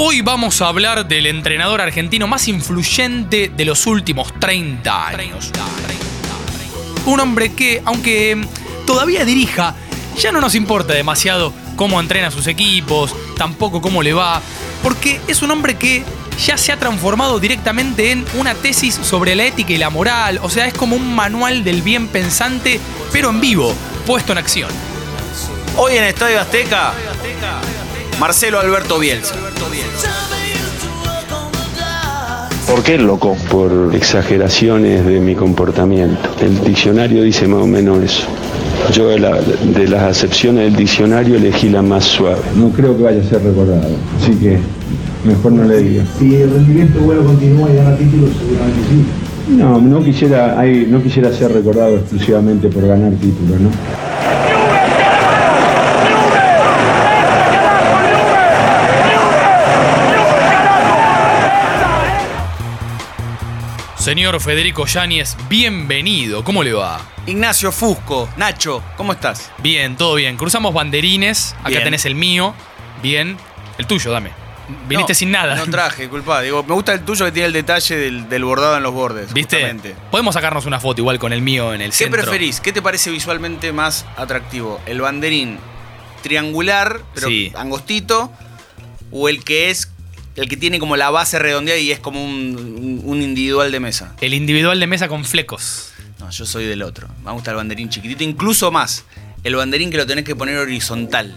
Hoy vamos a hablar del entrenador argentino más influyente de los últimos 30 años. Un hombre que, aunque todavía dirija, ya no nos importa demasiado cómo entrena sus equipos, tampoco cómo le va, porque es un hombre que ya se ha transformado directamente en una tesis sobre la ética y la moral, o sea, es como un manual del bien pensante, pero en vivo, puesto en acción. Hoy en Estadio Azteca, Marcelo Alberto Bielsa. ¿Por qué loco? Por exageraciones de mi comportamiento. El diccionario dice más o menos eso. Yo de, la- de las acepciones del diccionario elegí la más suave. No creo que vaya a ser recordado, así que mejor no le diga. Si el rendimiento bueno continúa y gana títulos, seguramente sí. No, no quisiera, no quisiera ser recordado exclusivamente por ganar títulos, ¿no? Señor Federico Yáñez, bienvenido. ¿Cómo le va? Ignacio Fusco, Nacho, ¿cómo estás? Bien, todo bien. Cruzamos banderines. Acá Bien. tenés el mío. Bien. El tuyo, dame. Viniste No, sin nada. No traje, disculpa. Digo, me gusta el tuyo que tiene el detalle del, del bordado en los bordes. ¿Viste? justamente. Podemos sacarnos una foto igual con el mío en el ¿Qué centro. preferís? ¿Qué te parece visualmente más atractivo? ¿El banderín triangular, pero Sí. angostito? ¿O el que es el que tiene como la base redondeada y es como un, un- individual de mesa? El individual de mesa con flecos. No, yo soy del otro. Me gusta el banderín chiquitito, incluso más. El banderín que lo tenés que poner horizontal.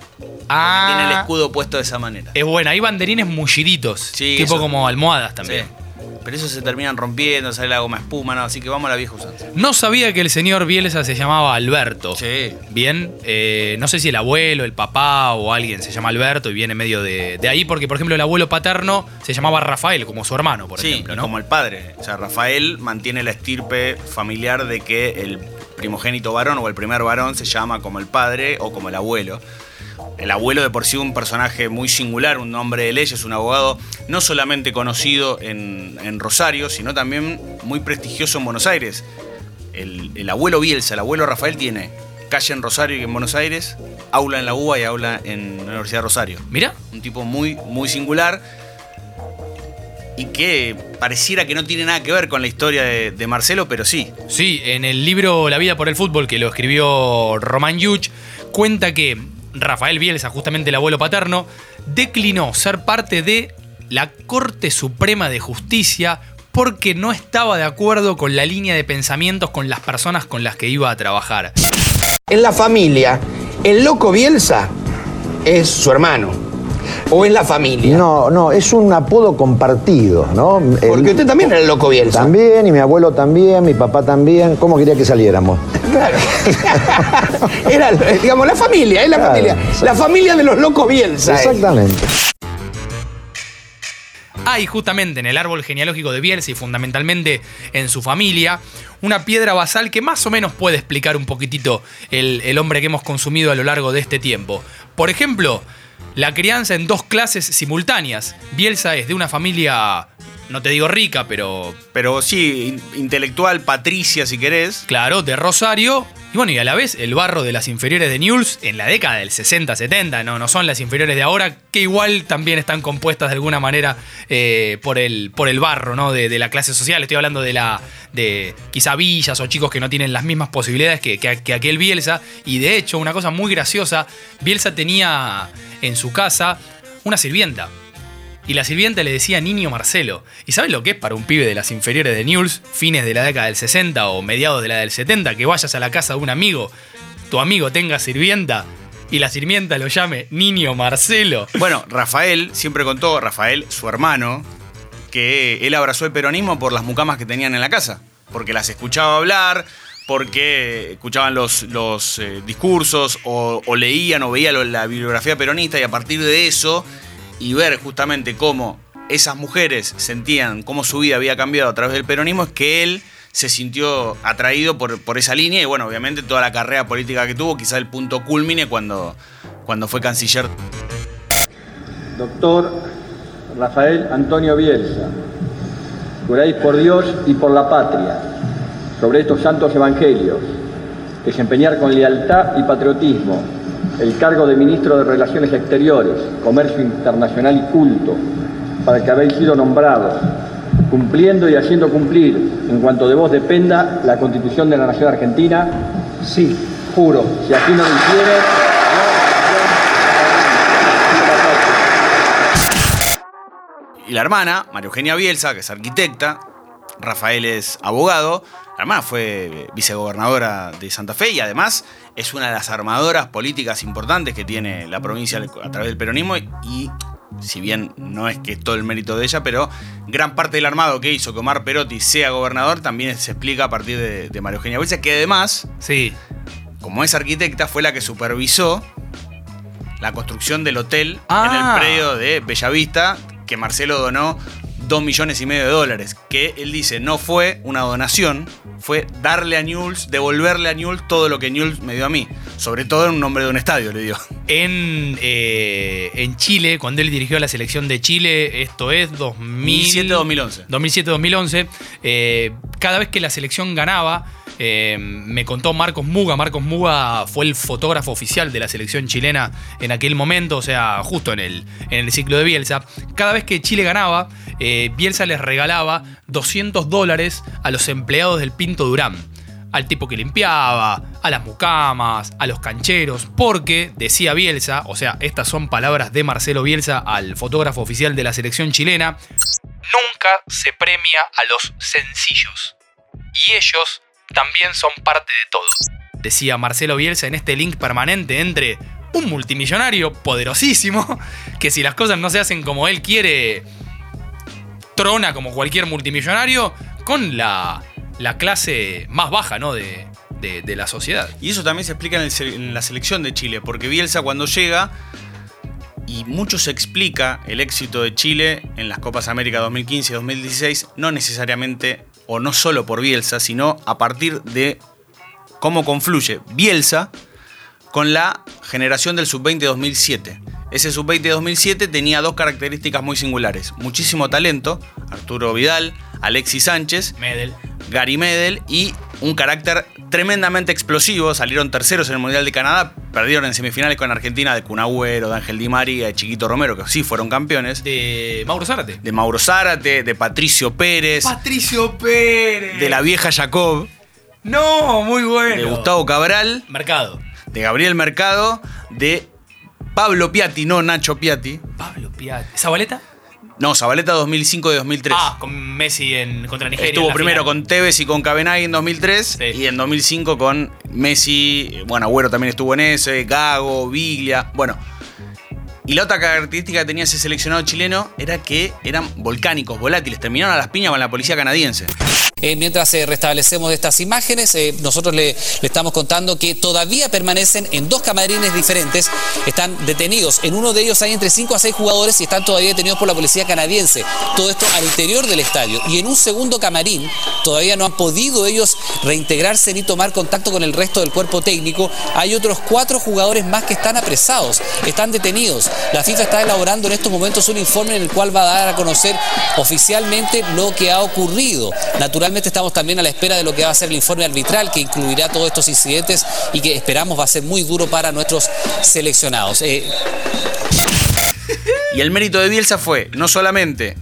Ah. Tiene el escudo puesto de esa manera. Es buena. Hay banderines mulliditos. Sí, tipo eso- como almohadas también. Sí. Pero eso se terminan rompiendo, sale la goma espuma, no, así que vamos a la vieja usanza. No sabía que el señor Bielsa se llamaba Alberto. Sí. Bien, eh, no sé si el abuelo, el papá o alguien se llama Alberto y viene medio de, de ahí, porque por ejemplo el abuelo paterno se llamaba Rafael, como su hermano, por sí, ejemplo, como el padre. O sea, Rafael mantiene la estirpe familiar de que el primogénito varón o el primer varón se llama como el padre o como el abuelo. El abuelo de por sí un personaje muy singular, un hombre de leyes, un abogado no solamente conocido en, en Rosario, sino también muy prestigioso en Buenos Aires. El, el abuelo Bielsa, el abuelo Rafael tiene calle en Rosario y en Buenos Aires, aula en la UBA y aula en la Universidad de Rosario Mira, un tipo muy, muy singular y que pareciera que no tiene nada que ver con la historia de, de Marcelo, pero sí. sí, en el libro La vida por el fútbol que lo escribió Román Yuch, cuenta que Rafael Bielsa, justamente el abuelo paterno, declinó ser parte de la Corte Suprema de Justicia porque no estaba de acuerdo con la línea de pensamientos con las personas con las que iba a trabajar. En la familia, el loco Bielsa es su hermano. O es la familia. No, no, es un apodo compartido, ¿no? Porque El- usted también era el loco Bielsa. También, y mi abuelo también, mi papá también. ¿Cómo quería que saliéramos? Claro. era, digamos, la familia, es la Claro, familia. La familia de los locos Bielsa. es. Exactamente. Hay justamente en el árbol genealógico de Bielsa y fundamentalmente en su familia una piedra basal que más o menos puede explicar un poquitito el, el hombre que hemos consumido a lo largo de este tiempo. Por ejemplo, la crianza en dos clases simultáneas. Bielsa es de una familia, no te digo rica, pero Pero sí, in- intelectual, Patricia, si querés. claro, de Rosario. Y bueno, y a la vez el barro de las inferiores de Newell's en la década del 60-70, no, no son las inferiores de ahora, que igual también están compuestas de alguna manera eh, por, el, por el barro, ¿no? De, de la clase social. Estoy hablando de la. de quizá villas o chicos que no tienen las mismas posibilidades que, que- que aquel Bielsa. Y de hecho, una cosa muy graciosa, Bielsa tenía en su casa una sirvienta. Y la sirvienta le decía Niño Marcelo. ¿Y sabes lo que es para un pibe de las inferiores de Newell's, fines de la década del 60 o mediados de la del 70, que vayas a la casa de un amigo, tu amigo tenga sirvienta y la sirvienta lo llame Niño Marcelo? Bueno, Rafael siempre contó, Rafael, su hermano, que él abrazó el peronismo por las mucamas que tenían en la casa. Porque las escuchaba hablar, porque escuchaban los, eh, discursos o, o leían o veían la bibliografía peronista y a partir de eso y ver justamente cómo esas mujeres sentían cómo su vida había cambiado a través del peronismo es que él se sintió atraído por, por esa línea y bueno, obviamente toda la carrera política que tuvo, quizá el punto culmine cuando, cuando fue canciller. Doctor Rafael Antonio Bielsa, juráis por Dios y por la patria, sobre estos santos evangelios, desempeñar con lealtad y patriotismo el cargo de Ministro de Relaciones Exteriores, Comercio Internacional y Culto para que habéis sido nombrados, cumpliendo y haciendo cumplir, en cuanto de vos dependa, la Constitución de la Nación Argentina? Sí, juro. Si así no lo hiciere, Y la hermana, María Eugenia Bielsa, que es arquitecta, Rafael es abogado, la hermana fue vicegobernadora de Santa Fe y además es una de las armadoras políticas importantes que tiene la provincia a través del peronismo y si bien no es que es todo el mérito de ella, pero gran parte del armado que hizo que Omar Perotti sea gobernador también se explica a partir de, de María Eugenia Bielsa, que además, Sí. como es arquitecta, fue la que supervisó la construcción del hotel Ah. en el predio de Bellavista, que Marcelo donó dos millones y medio de dólares. Que él dice, no fue una donación, fue darle a Newell's, devolverle a Newell's todo lo que Newell's me dio a mí. Sobre todo en un nombre de un estadio, le dio. En, eh, en Chile, cuando él dirigió la selección de Chile, esto es 2000... 2007-2011. 2007-2011, eh, cada vez que la selección ganaba, eh, me contó Marcos Muga. Marcos Muga fue el fotógrafo oficial de la selección chilena en aquel momento, o sea, justo en el, en el ciclo de Bielsa. Cada vez que Chile ganaba, eh, Bielsa les regalaba 200 dólares a los empleados del Pinto Durán. Al tipo que limpiaba, a las mucamas, a los cancheros, porque, decía Bielsa, o sea, estas son palabras de Marcelo Bielsa al fotógrafo oficial de la selección chilena, nunca se premia a los sencillos. Y ellos también son parte de todo. Decía Marcelo Bielsa en este link permanente entre un multimillonario poderosísimo, que si las cosas no se hacen como él quiere, trona como cualquier multimillonario, con la, la clase más baja ¿no? de, de- de la sociedad. Y eso también se explica en, el en la selección de Chile, porque Bielsa cuando llega, y mucho se explica el éxito de Chile en las Copas América 2015 y 2016, no necesariamente o no solo por Bielsa, sino a partir de cómo confluye Bielsa con la generación del Sub-20 2007. Ese Sub-20 2007 tenía dos características muy singulares. Muchísimo talento, Arturo Vidal, Alexis Sánchez, Medel. Gary Medel y un carácter tremendamente explosivo. Salieron terceros en el Mundial de Canadá, perdieron en semifinales con Argentina de Cunagüero, de Ángel Di María, de Chiquito Romero, que sí fueron campeones. De Mauro Zárate. De Mauro Zárate, de Patricio Pérez, Patricio Pérez. de la vieja Jacob, No, muy bueno. de Gustavo Cabral, Mercado. de Gabriel Mercado, de Pablo Piatti, no Nacho Piatti. Pablo Piatti. ¿Zabaleta? No, Zabaleta 2005 y 2003. Ah, con Messi en, contra Nigeria. en Estuvo la primero final. con Tevez y con Cabenagui en 2003 Sí. y en 2005 con Messi, bueno, Agüero también estuvo en ese, Gago, Biglia, bueno. Y la otra característica que tenía ese seleccionado chileno era que eran volcánicos, volátiles, terminaron a las piñas con la policía canadiense. Eh, mientras eh, restablecemos estas imágenes, eh, nosotros le, estamos contando que todavía permanecen en dos camarines diferentes. Están detenidos. En uno de ellos hay entre 5 a 6 jugadores y están todavía detenidos por la policía canadiense. Todo esto al interior del estadio. Y en un segundo camarín todavía no han podido ellos reintegrarse ni tomar contacto con el resto del cuerpo técnico. Hay otros cuatro jugadores más que están apresados, están detenidos. La FIFA está elaborando en estos momentos un informe en el cual va a dar a conocer oficialmente lo que ha ocurrido. Naturalmente estamos también a la espera de lo que va a ser el informe arbitral que incluirá todos estos incidentes y que esperamos va a ser muy duro para nuestros seleccionados. Eh, Y el mérito de Bielsa fue no solamente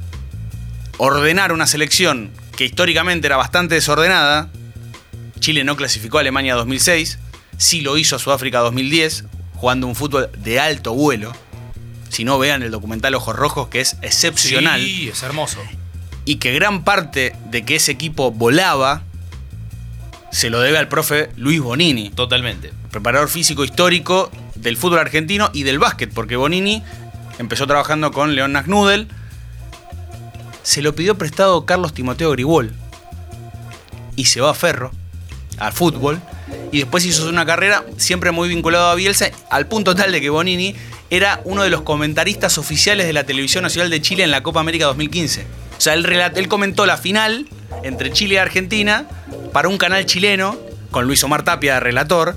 ordenar una selección que históricamente era bastante desordenada, Chile no clasificó a Alemania 2006, sí lo hizo a Sudáfrica 2010, jugando un fútbol de alto vuelo. Si no vean el documental Ojos Rojos, que es excepcional, Sí, es hermoso. y que gran parte de que ese equipo volaba se lo debe al profe Luis Bonini Totalmente. preparador físico histórico del fútbol argentino y del básquet, porque Bonini empezó trabajando con León Nagnudel. Se lo pidió prestado Carlos Timoteo Gribol. Y se va a Ferro, al fútbol. Y después hizo una carrera siempre muy vinculado a Bielsa, al punto tal de que Bonini era uno de los comentaristas oficiales de la Televisión Nacional de Chile en la Copa América 2015. O sea, él, él comentó la final entre Chile y Argentina para un canal chileno, con Luis Omar Tapia de relator,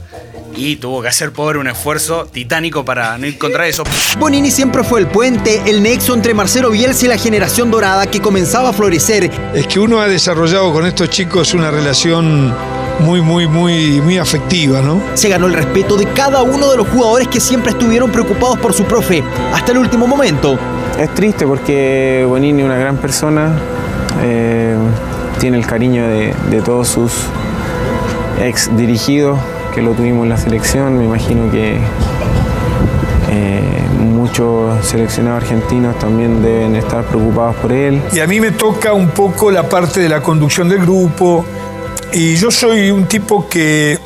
y tuvo que hacer pobre un esfuerzo titánico para no ir contra eso. Bonini siempre fue el puente, el nexo entre Marcelo Bielsa y la generación dorada que comenzaba a florecer. Es que uno ha desarrollado con estos chicos una relación muy, muy, muy, muy afectiva, ¿no? Se ganó el respeto de cada uno de los jugadores que siempre estuvieron preocupados por su profe, hasta el último momento. es triste porque Bonini es una gran persona, eh, tiene el cariño de, de todos sus ex dirigidos que lo tuvimos en la selección. Me imagino que eh, muchos seleccionados argentinos también deben estar preocupados por él. Y a mí me toca un poco la parte de la conducción del grupo. Y yo soy un tipo que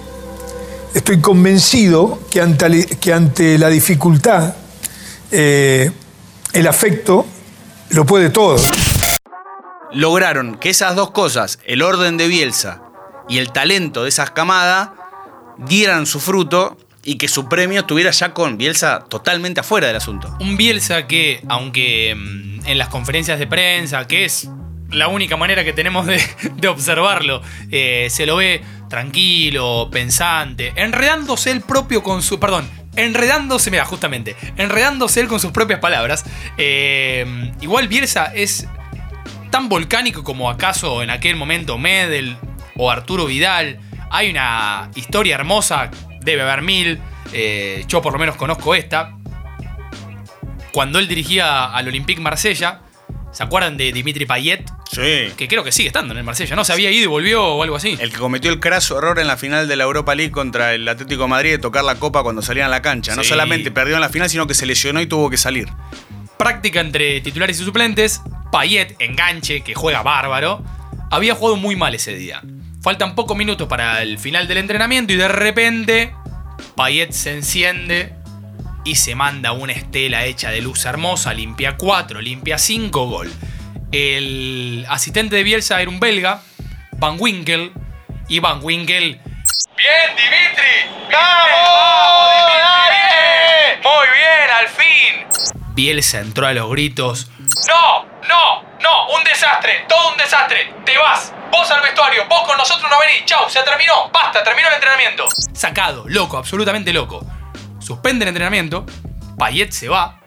estoy convencido que ante, que ante la dificultad, eh, el afecto lo puede todo. Lograron que esas dos cosas, el orden de Bielsa y el talento de esas camadas, dieran su fruto y que su premio estuviera ya con Bielsa totalmente afuera del asunto. Un Bielsa que, aunque mm, en las conferencias de prensa, que es la única manera que tenemos de, observarlo, eh, se lo ve tranquilo, pensante, enredándose él propio con su. Perdón, enredándose, mira, justamente, enredándose él con sus propias palabras. Eh, igual Bielsa es tan volcánico como acaso en aquel momento Medel o Arturo Vidal. Hay una historia hermosa, debe haber mil. eh, yo por lo menos conozco esta. Cuando él dirigía al Olympique Marsella, ¿se acuerdan de Dimitri Payet? Sí. Que creo que sigue estando en el Marsella, ¿no? Se había ido y volvió o algo así. El que cometió el craso error en la final de la Europa League contra el Atlético de Madrid de tocar la copa cuando salían a la cancha. No solamente perdió en la final, sino que se lesionó y tuvo que salir. práctica entre titulares y suplentes. Payet, enganche, que juega bárbaro. Había jugado muy mal ese día. Faltan pocos minutos para el final del entrenamiento y de repente Payet se enciende y se manda una estela hecha de luz hermosa. Limpia 4, limpia 5, gol. El asistente de Bielsa era un belga, Van Winkel. Y Van Winkel. ¡Bien, Dimitri! ¡Vamos! ¡Dimitri! ¡Muy bien, al fin! Bielsa entró a los gritos. ¡No! ¡No! ¡No! ¡Un desastre! ¡Todo un desastre! ¡Te vas! ¡Vos al vestuario! ¡Vos con nosotros no venís! ¡Chau! ¡Se terminó! ¡Basta! ¡Terminó el entrenamiento! Sacado, loco, absolutamente loco. Suspende el entrenamiento. Payet se va.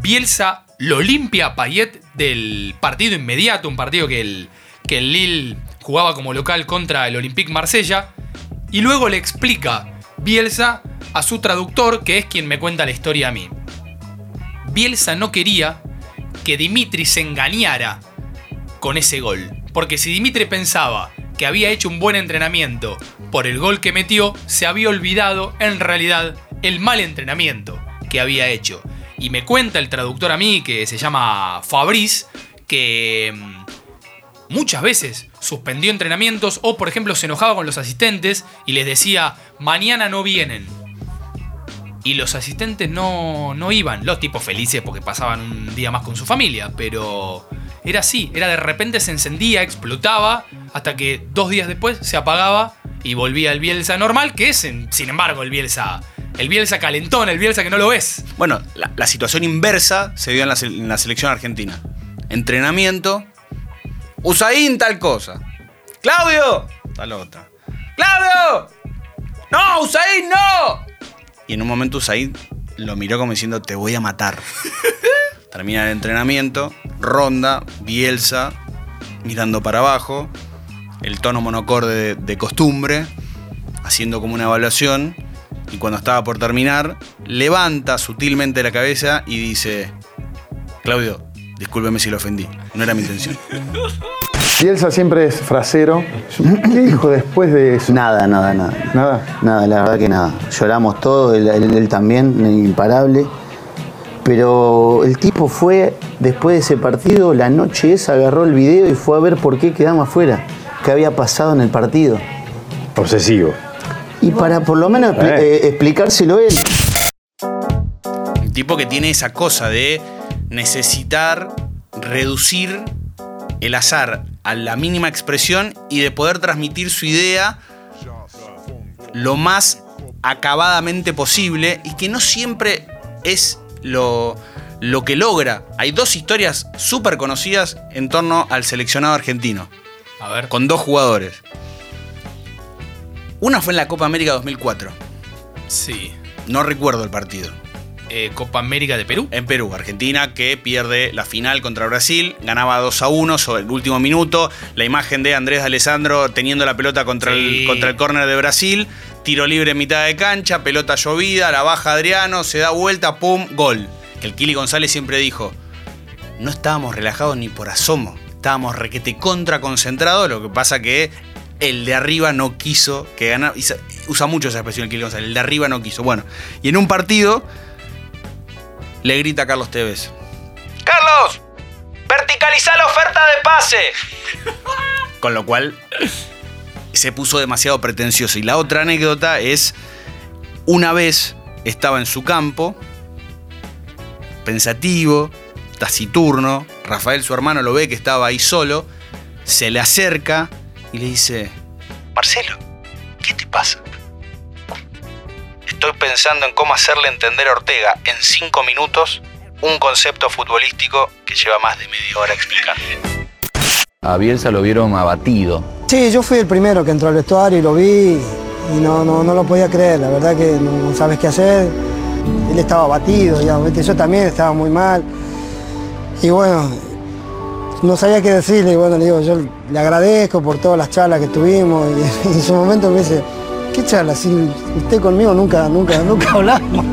Bielsa lo limpia a Payet del partido inmediato, un partido que el, que el Lille jugaba como local contra el Olympique Marsella. Y luego le explica Bielsa a su traductor, que es quien me cuenta la historia a mí. Bielsa no quería que Dimitri se engañara con ese gol. Porque si Dimitri pensaba que había hecho un buen entrenamiento por el gol que metió, se había olvidado en realidad el mal entrenamiento que había hecho. Y me cuenta el traductor a mí, que se llama Fabrice, que mm, muchas veces suspendió entrenamientos o por ejemplo se enojaba con los asistentes y les decía, mañana no vienen. Y los asistentes no, no iban, los tipos felices porque pasaban un día más con su familia, pero era así, era de repente se encendía, explotaba, hasta que dos días después se apagaba y volvía el Bielsa normal, que es sin embargo el Bielsa, el Bielsa calentón, el Bielsa que no lo ves. Bueno, la, la situación inversa se dio en la, se- en la selección argentina. Entrenamiento. Usain tal cosa. ¡Claudio! Tal otra. ¡Claudio! ¡No, Usain, no! Y en un momento Usain lo miró como diciendo, te voy a matar. Termina el entrenamiento, ronda, Bielsa, mirando para abajo, el tono monocorde de, de costumbre, haciendo como una evaluación, y cuando estaba por terminar, levanta sutilmente la cabeza y dice, Claudio, discúlpeme si lo ofendí, no era mi intención. Bielsa siempre es frasero. ¿Qué dijo después de eso? Nada, nada, nada. Nada. Nada, la verdad que nada. Lloramos todos, él, él- él también, imparable. Pero el tipo fue, después de ese partido, la noche esa agarró el video y fue a ver por qué quedamos afuera, qué había pasado en el partido. Obsesivo. Y para por lo menos expli- Eh. eh, explicárselo él. Un tipo que tiene esa cosa de necesitar reducir el azar a la mínima expresión y de poder transmitir su idea lo más acabadamente posible y que no siempre es lo, lo que logra. Hay dos historias súper conocidas en torno al seleccionado argentino. A ver. Con dos jugadores. Una fue en la Copa América 2004. Sí. No recuerdo el partido. Eh, Copa América de Perú. En Perú, Argentina que pierde la final contra Brasil, ganaba 2 a 1 sobre el último minuto, la imagen de Andrés Alessandro teniendo la pelota contra, Sí. el, contra el córner de Brasil, tiro libre en mitad de cancha, pelota llovida, la baja Adriano, se da vuelta, pum, gol. Que que el Kili González siempre dijo, no estábamos relajados ni por asomo, estábamos requete contra concentrados, lo que pasa que el de arriba no quiso que ganara, usa mucho esa expresión el Kili González, el de arriba no quiso. Bueno, y en un partido le grita a Carlos Tevez, Carlos, verticaliza la oferta de pase. Con lo cual se puso demasiado pretencioso. Y la otra anécdota es, una vez estaba en su campo, pensativo, taciturno, Rafael su hermano lo ve que estaba ahí solo, se le acerca y le dice, Marcelo, ¿qué te pasa? Estoy pensando en cómo hacerle entender a Ortega en cinco minutos un concepto futbolístico que lleva más de media hora explicar. A Bielsa lo vieron abatido. Sí, yo fui el primero que entró al vestuario y lo vi y no, no, no lo podía creer, la verdad que no sabes qué hacer. Él estaba abatido, yo también estaba muy mal. Y bueno, no sabía qué decirle, y bueno, le digo, yo le agradezco por todas las charlas que tuvimos y en su momento me dice, ¿qué charla? Si usted conmigo nunca, nunca, nunca hablamos.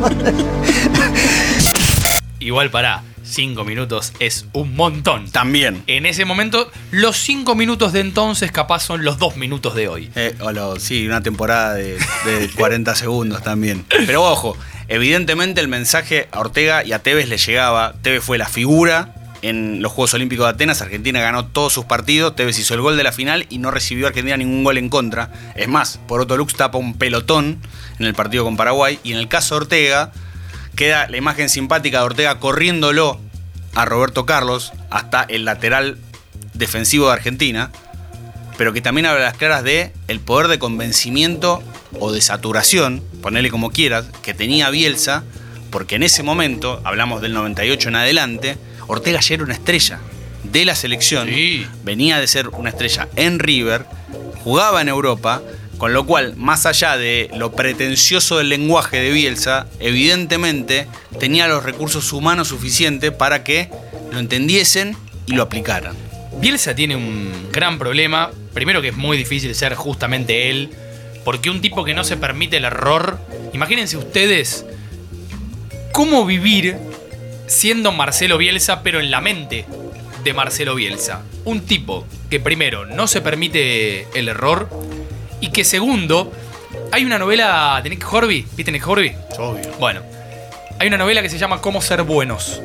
Igual para cinco minutos es un montón. También. En ese momento, los cinco minutos de entonces capaz son los dos minutos de hoy. Eh, o lo- sí, una temporada de, de 40 segundos también. Pero ojo, evidentemente el mensaje a Ortega y a Tevez le llegaba. Tevez fue la figura en los Juegos Olímpicos de Atenas. Argentina ganó todos sus partidos. Tevez hizo el gol de la final y no recibió a Argentina ningún gol en contra. Es más, por otro Lux tapa un pelotón en el partido con Paraguay. Y en el caso Ortega, queda la imagen simpática de Ortega corriéndolo a Roberto Carlos hasta el lateral defensivo de Argentina pero que también habla a las claras de el poder de convencimiento o de saturación, ponele como quieras, que tenía Bielsa, porque en ese momento, hablamos del 98 en adelante, Ortega ya era una estrella de la selección, venía de ser una estrella en River, jugaba en Europa, con lo cual, más allá de lo pretencioso del lenguaje de Bielsa, evidentemente tenía los recursos humanos suficientes para que lo entendiesen y lo aplicaran. Bielsa tiene un gran problema. Primero que es muy difícil ser justamente él. Porque un tipo que no se permite el error. Imagínense ustedes cómo vivir siendo Marcelo Bielsa, pero en la mente de Marcelo Bielsa. Un tipo que primero no se permite el error. Y que segundo, hay una novela de Nick Horby. ¿Viste Nick Horby? Obvio. Bueno, hay una novela que se llama Cómo ser buenos.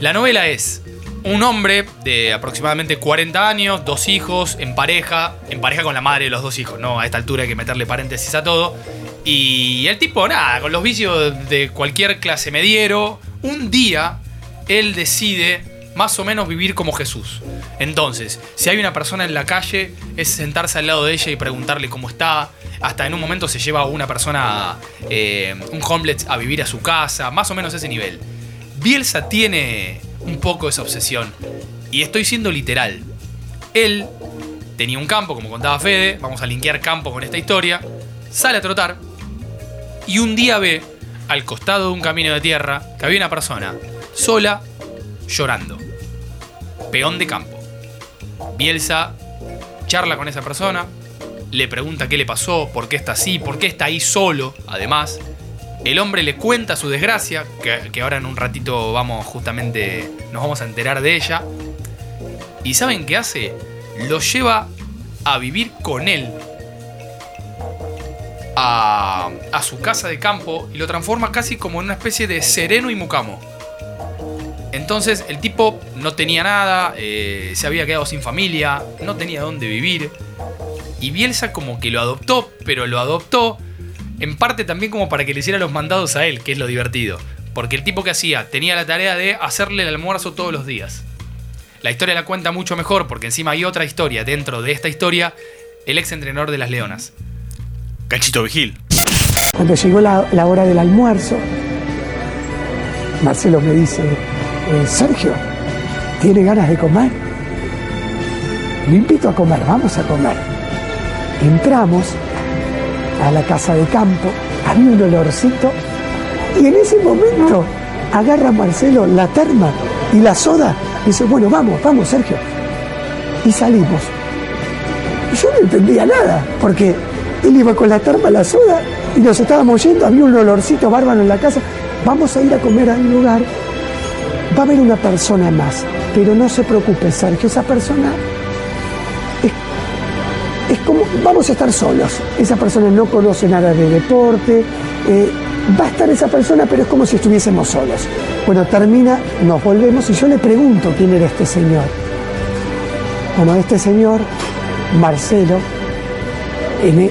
La novela es un hombre de aproximadamente 40 años, dos hijos, en pareja, en pareja con la madre de los dos hijos, ¿no? A esta altura hay que meterle paréntesis a todo. Y el tipo, nada, con los vicios de cualquier clase mediero, un día él decide más o menos vivir como Jesús. Entonces, si hay una persona en la calle, es sentarse al lado de ella y preguntarle cómo está. Hasta en un momento se lleva a una persona, eh, un homeless, a vivir a su casa, más o menos ese nivel. Bielsa tiene un poco esa obsesión. Y estoy siendo literal. Él tenía un campo, como contaba Fede, vamos a linkear campo con esta historia, sale a trotar y un día ve al costado de un camino de tierra que había una persona sola llorando. Peón de campo. Bielsa charla con esa persona, le pregunta qué le pasó, por qué está así, por qué está ahí solo, además. El hombre le cuenta su desgracia, que, que ahora en un ratito vamos justamente, nos vamos a enterar de ella. ¿Y saben qué hace? Lo lleva a vivir con él a, su casa de campo y lo transforma casi como en una especie de sereno y mucamo. Entonces el tipo no tenía nada, eh, se había quedado sin familia, no tenía dónde vivir. Y Bielsa como que lo adoptó, pero lo adoptó en parte también como para que le hiciera los mandados a él, que es lo divertido. Porque el tipo que hacía tenía la tarea de hacerle el almuerzo todos los días. La historia la cuenta mucho mejor porque encima hay otra historia dentro de esta historia, el ex entrenador de las Leonas. Cachito Vigil. Cuando llegó la, hora del almuerzo, Marcelo me dice, eh, Sergio, ¿tiene ganas de comer? Lo invito a comer, vamos a comer. Entramos a la casa de campo, había un olorcito y en ese momento agarra Marcelo la terma y la soda y dice, bueno, vamos, vamos, Sergio. Y salimos. Yo no entendía nada, porque él iba con la terma, la soda, y nos estábamos yendo, había un olorcito bárbaro en la casa. Vamos a ir a comer a un lugar va a haber una persona más, pero no se preocupe, Sergio, esa persona es, es como, vamos a estar solos, esa persona no conoce nada de deporte, eh, va a estar esa persona, pero es como si estuviésemos solos. Bueno, termina, nos volvemos y yo le pregunto quién era este señor. Bueno, este señor, Marcelo, en,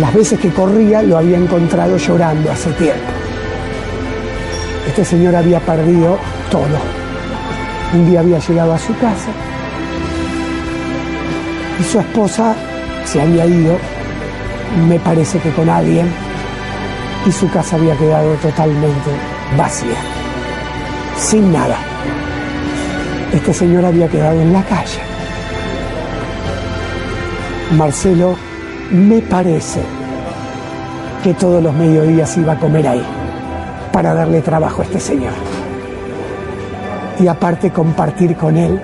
las veces que corría lo había encontrado llorando hace tiempo. Este señor había perdido todo. Un día había llegado a su casa y su esposa se había ido, me parece que con alguien, y su casa había quedado totalmente vacía, sin nada. Este señor había quedado en la calle. Marcelo, me parece que todos los mediodías iba a comer ahí para darle trabajo a este señor. Y aparte compartir con él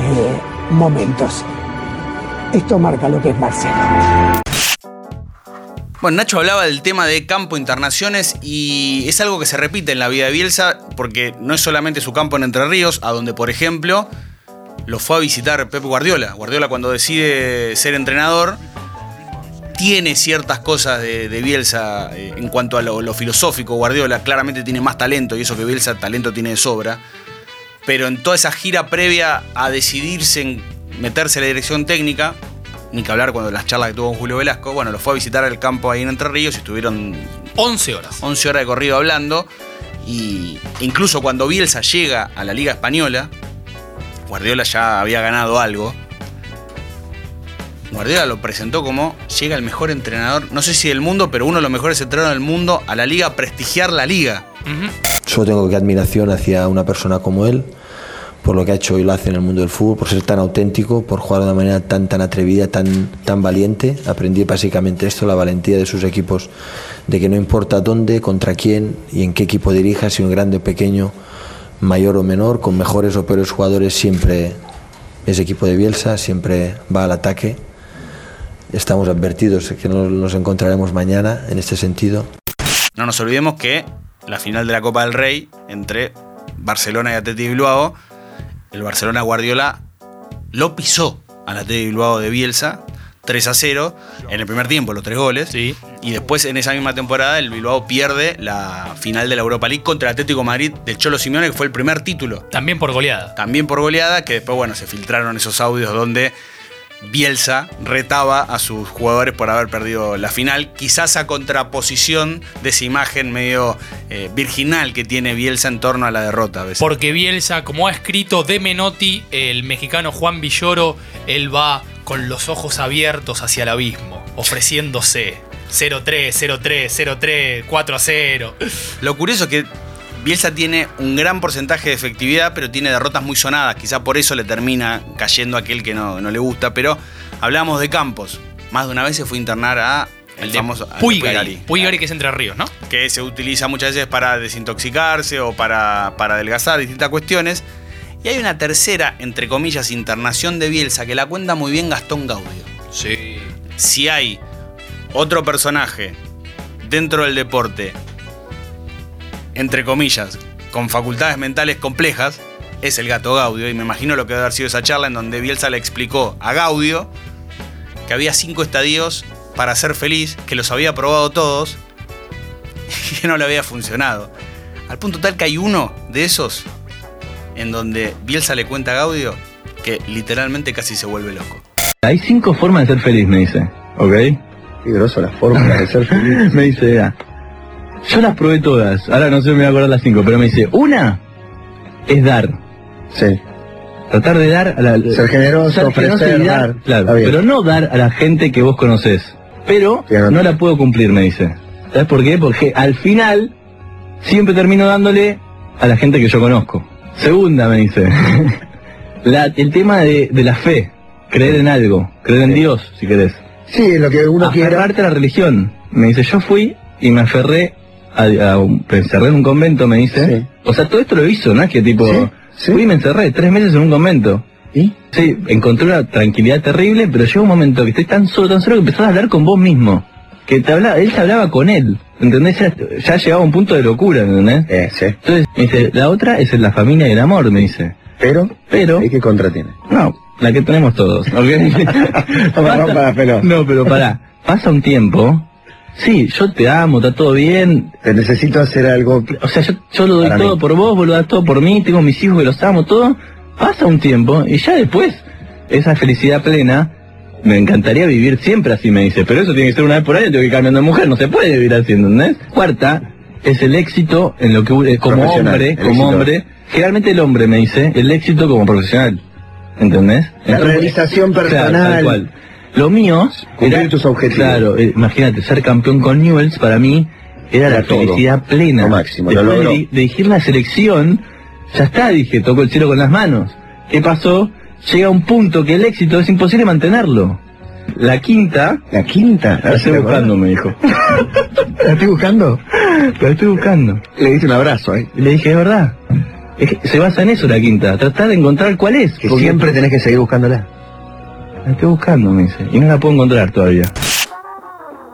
eh, momentos. Esto marca lo que es Marcelo. Bueno, Nacho hablaba del tema de campo internaciones y es algo que se repite en la vida de Bielsa porque no es solamente su campo en Entre Ríos, a donde, por ejemplo, lo fue a visitar Pep Guardiola. Guardiola cuando decide ser entrenador tiene ciertas cosas de, de Bielsa eh, en cuanto a lo, lo filosófico. Guardiola claramente tiene más talento y eso que Bielsa talento tiene de sobra. Pero en toda esa gira previa a decidirse en meterse en la dirección técnica, ni que hablar cuando las charlas que tuvo con Julio Velasco, bueno, lo fue a visitar el campo ahí en Entre Ríos y estuvieron 11 horas. 11 horas de corrido hablando. Y incluso cuando Bielsa llega a la Liga Española, Guardiola ya había ganado algo. Guardiola lo presentó como llega el mejor entrenador, no sé si del mundo, pero uno de los mejores entrenadores del mundo a la liga, a prestigiar la liga. Solo tengo que admiración hacia una persona como él, por lo que ha hecho y lo hace en el mundo del fútbol, por ser tan auténtico, por jugar de una manera tan, tan atrevida, tan, tan valiente. Aprendí básicamente esto, la valentía de sus equipos, de que no importa dónde, contra quién y en qué equipo dirija, si un grande o pequeño, mayor o menor, con mejores o peores jugadores, siempre ese equipo de Bielsa siempre va al ataque. Estamos advertidos que no nos encontraremos mañana en este sentido. No nos olvidemos que la final de la Copa del Rey entre Barcelona y Atleti Bilbao, el Barcelona Guardiola lo pisó al Atleti Bilbao de Bielsa 3 a 0 en el primer tiempo, los tres goles. Y después en esa misma temporada el Bilbao pierde la final de la Europa League contra el Atlético de Madrid del Cholo Simeone, que fue el primer título. También por goleada. También por goleada, que después, bueno, se filtraron esos audios donde Bielsa retaba a sus jugadores por haber perdido la final, quizás a contraposición de esa imagen medio eh, virginal que tiene Bielsa en torno a la derrota. a veces. Porque Bielsa, como ha escrito de Menotti, el mexicano Juan Villoro, él va con los ojos abiertos hacia el abismo, ofreciéndose 0-3, 0-3, 0-3, 4-0. Lo curioso es que Bielsa tiene un gran porcentaje de efectividad, pero tiene derrotas muy sonadas. Quizá por eso le termina cayendo aquel que no, no le gusta. Pero hablamos de campos. Más de una vez se fue a internar a el famoso Puigari. Puigari, que es Entre Ríos, ¿no? que se utiliza muchas veces para desintoxicarse o para, para adelgazar, distintas cuestiones. Y hay una tercera, entre comillas, internación de Bielsa que la cuenta muy bien Gastón Gaudio. Sí. Si hay otro personaje dentro del deporte, entre comillas, con facultades mentales complejas, es el gato Gaudio. Y me imagino lo que debe haber sido esa charla en donde Bielsa le explicó a Gaudio que había cinco estadios para ser feliz, que los había probado todos y que no le había funcionado. Al punto tal que hay uno de esos en donde Bielsa le cuenta a Gaudio que literalmente casi se vuelve loco. Hay cinco formas de ser feliz, me dice. ¿Ok? Qué grosso las formas de ser feliz. me dice, "Vea, yo las probé todas. Ahora no sé, me voy a acordar las cinco, pero me dice, una es dar. Sí. Tratar de dar a la... Ser generoso, ser generoso ofrecer, y dar. Claro, pero no dar a la gente que vos conocés. Pero no la puedo cumplir, me dice. ¿Sabes por qué? Porque al final siempre termino dándole a la gente que yo conozco. Segunda, me dice. La- el tema de, de la fe. Creer en algo. Creer en Dios, si querés. Sí, en lo que uno quiera. Aferrarte a la religión. Me dice, yo fui y me aferré a, a un- me encerré en un convento, me dice. O sea, todo esto lo hizo, ¿no? Es que tipo, fui y me encerré tres meses en un convento. ¿Y? Sí, encontré una tranquilidad terrible, pero llegó un momento que estoy tan solo, tan solo que empezás a hablar con vos mismo. Que te hablaba, él se hablaba con él. ¿Entendés? Ya, ya llegaba a un punto de locura, ¿entendés? Entonces, me dice, la otra es la familia y el amor, me dice. Pero, pero. ¿y qué contra tiene? No, la que tenemos todos. No, pero pará, pasa un tiempo. Sí, yo te amo, está todo bien. Te necesito hacer algo. O sea, yo, yo lo doy todo mí. por vos, vos lo das todo por mí, tengo mis hijos que los amo, todo. Pasa un tiempo y ya después, esa felicidad plena, me encantaría vivir siempre así, me dice. Pero eso tiene que ser una vez por año, tengo que ir cambiando de mujer, no se puede vivir así, ¿entendés? Cuarta, es el éxito en lo que eh, como hombre, como éxito. hombre, generalmente el hombre me dice, el éxito como profesional. ¿Entendés? La realización claro, personal. tal cual. Lo mío Cumplir era- tus objetivos. Claro, eh, imagínate, ser campeón con Newells para mí era, Era la todo. felicidad plena. Lo máximo, lo Después di- de dirigir la selección, ya está, dije, tocó el cielo con las manos. ¿Qué pasó? Llega un punto que el éxito es imposible mantenerlo. La quinta. ¿La quinta? La estoy buscando, me dijo. ¿La estoy buscando? La estoy buscando. Le diste un abrazo, ¿eh? Y le dije, es verdad. Es que se basa en eso la quinta, tratar de encontrar cuál es. Que porque- siempre tenés que seguir buscándola. La estoy buscando, me dice. Y no la puedo encontrar todavía.